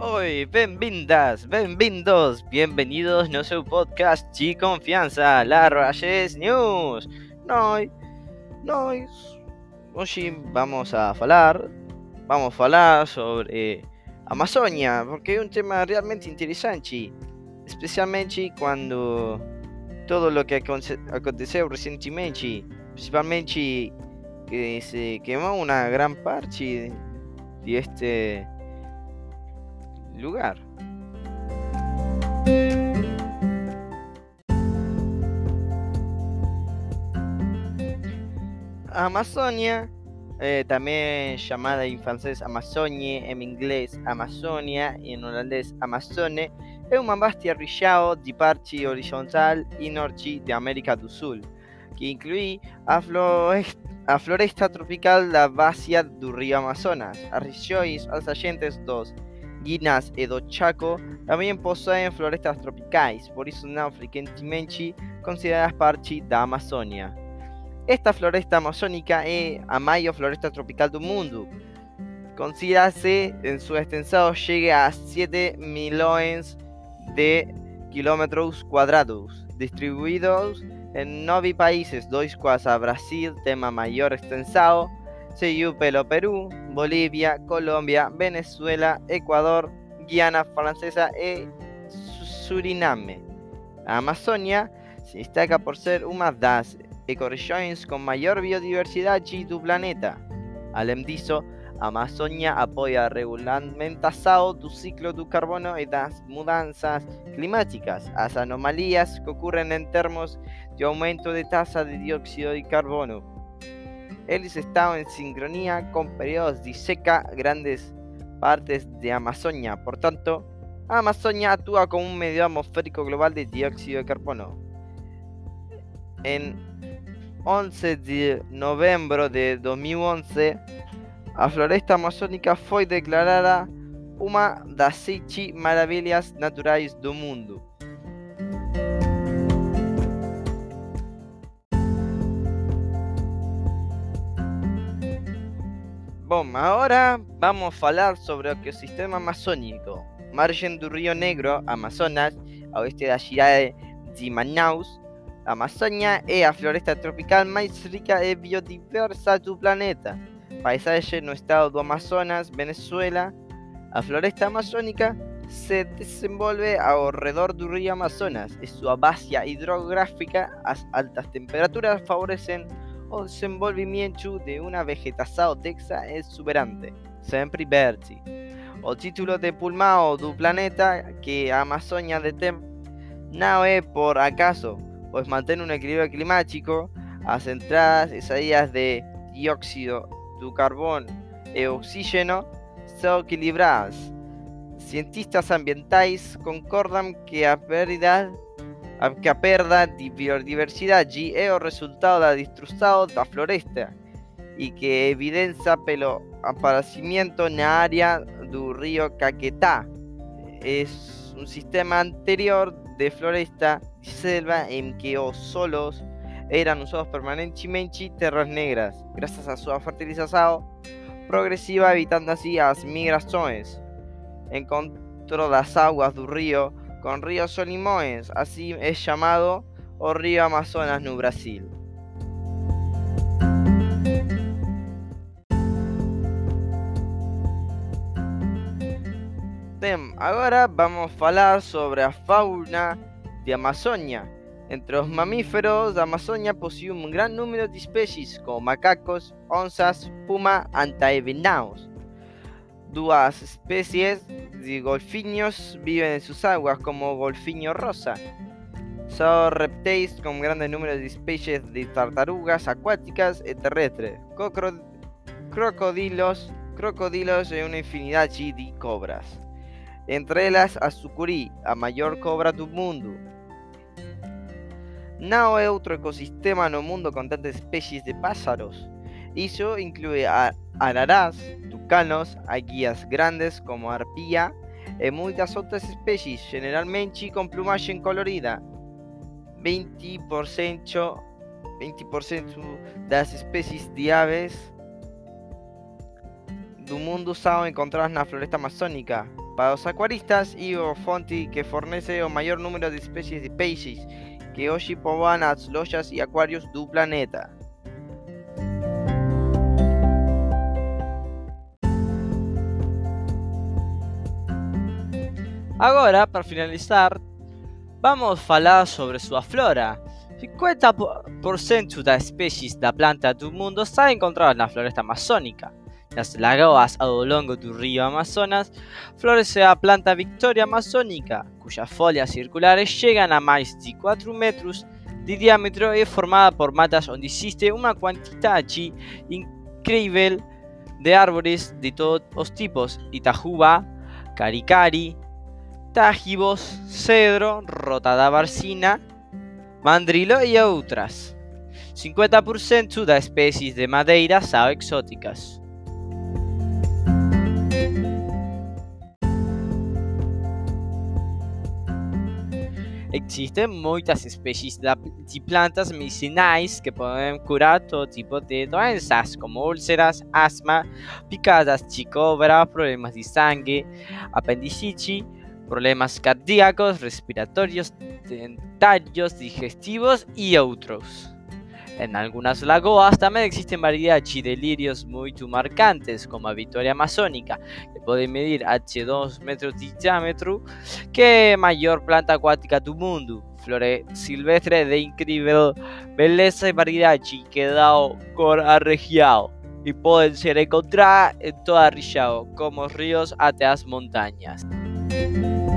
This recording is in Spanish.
Oi, bem-vindas, bem-vindos, bienvenidos no seu podcast de confiança, Larrages News. Nós, nós, hoje vamos a falar, vamos a falar sobre Amazônia, porque é um tema realmente interessante, especialmente quando todo lo que aconteceu recentemente, principalmente que se quemó una gran parte de este lugar. Amazonia, eh, también llamada en francés Amazonie, en inglés Amazonia y en holandés Amazone, es un vasta região de parte horizontal y norte de América do Sul, que incluye a a floresta tropical da bacia do río Amazonas. As regiões adyacentes dos Guinas e do Chaco também possuem florestas tropicais, por isso não frequentemente consideradas parte da Amazônia. Esta floresta amazônica é a maior floresta tropical do mundo. Considera-se em sua extensão chega a 7 milhões de quilômetros quadrados, distribuídos en nueve países, dos quais a Brasil tema mayor extensao, seguiu pelo Perú, Bolivia, Colombia, Venezuela, Ecuador, Guiana Francesa e Suriname. A Amazônia se destaca por ser uma das ecorregiões com maior biodiversidade do planeta. Além disso, a Amazônia apoia a regulamentação do ciclo do carbono e das mudanças climáticas, as anomalias que ocorrem em termos de aumento de tasa de dióxido de carbono. Eles estão em sincronia com períodos de seca grandes partes de Amazônia. Portanto, a Amazônia actúa como um medio atmosférico global de dióxido de carbono. Em 11 de novembro de 2011, a floresta amazônica foi declarada uma das sete maravilhas naturais do mundo. Bom, agora vamos falar sobre o ecosistema amazônico. Margem do Rio Negro, Amazonas, a oeste da cidade de Manaus, a Amazônia é a floresta tropical mais rica e biodiversa do planeta. Paisaje no estado do Amazonas, Venezuela, a floresta amazónica se desenvolve ao redor do rio Amazonas e sua bacia hidrográfica, as altas temperaturas favorecem o desenvolvimento de uma vegetação densa exuberante, sempre verde. O título de pulmão do planeta que a Amazônia detém não é por acaso, pois mantém um equilíbrio climático, as entradas e saídas de dióxido do carbono e oxígeno são equilibradas. Cientistas ambientais concordam que a perda que a perda de biodiversidade é o resultado da destruição da floresta e que evidencia pelo aparecimento na área do rio Caquetá. É um sistema anterior de floresta de selva em que os solos eran usados permanentemente terras negras, gracias a su fertilización progresiva, evitando así as migrações. Encontró las aguas del río con ríos Solimões, así es llamado o río Amazonas no Brasil. Ahora vamos a hablar sobre la fauna de Amazonia. Entre los mamíferos, la Amazonia posee un gran número de especies como macacos, onzas, puma, antaevenaos. Dos especies de golfiños viven en sus aguas como golfiño rosa. Son reptiles con grandes números de especies de tartarugas acuáticas y terrestres, crocodilos, crocodilos y una infinidad de cobras. Entre ellas a sucuri, a mayor cobra del mundo. No es otro ecosistema el mundo con tantas especies de pájaros. Eso incluye a ararás, tucanos, guías grandes como arpía y muchas otras especies, generalmente con plumaje colorida. 20%, 20 las especies de aves del mundo son encontradas en la floresta amazónica. Para os acuaristas e o fonte que fornece o maior número de especies de peixes que hoje povoam as lojas e aquários do planeta. Agora, para finalizar, vamos falar sobre sua flora. 50% das especies da planta do mundo estão encontradas na floresta amazônica. Nas lagoas ao longo do rio Amazonas, floresce a planta Victoria amazônica, cujas folhas circulares chegam a mais de 4 metros de diâmetro e é formada por matas onde existe uma quantidade incrível de árvores de todos os tipos: Itajuba, Caricari, Tajibos, Cedro, Rotada Barcina, Mandrilo e outras. 50% das espécies de madeira são exóticas. Existem muitas espécies de plantas medicinais que podem curar todo tipo de doenças, como úlceras, asma, picadas de problemas de sangue, apendicite, problemas cardíacos, respiratorios, dentarios, digestivos y otros. En algunas lagoas también existen variedades de lirios muy marcantes, como a Victoria amazónica, que puede medir h 2 metros de diámetro, que mayor planta acuática del mundo. Flores silvestre de increíble belleza y variedad que da cor a região y pueden ser encontradas en toda la región, como ríos hasta las montañas. Thank you.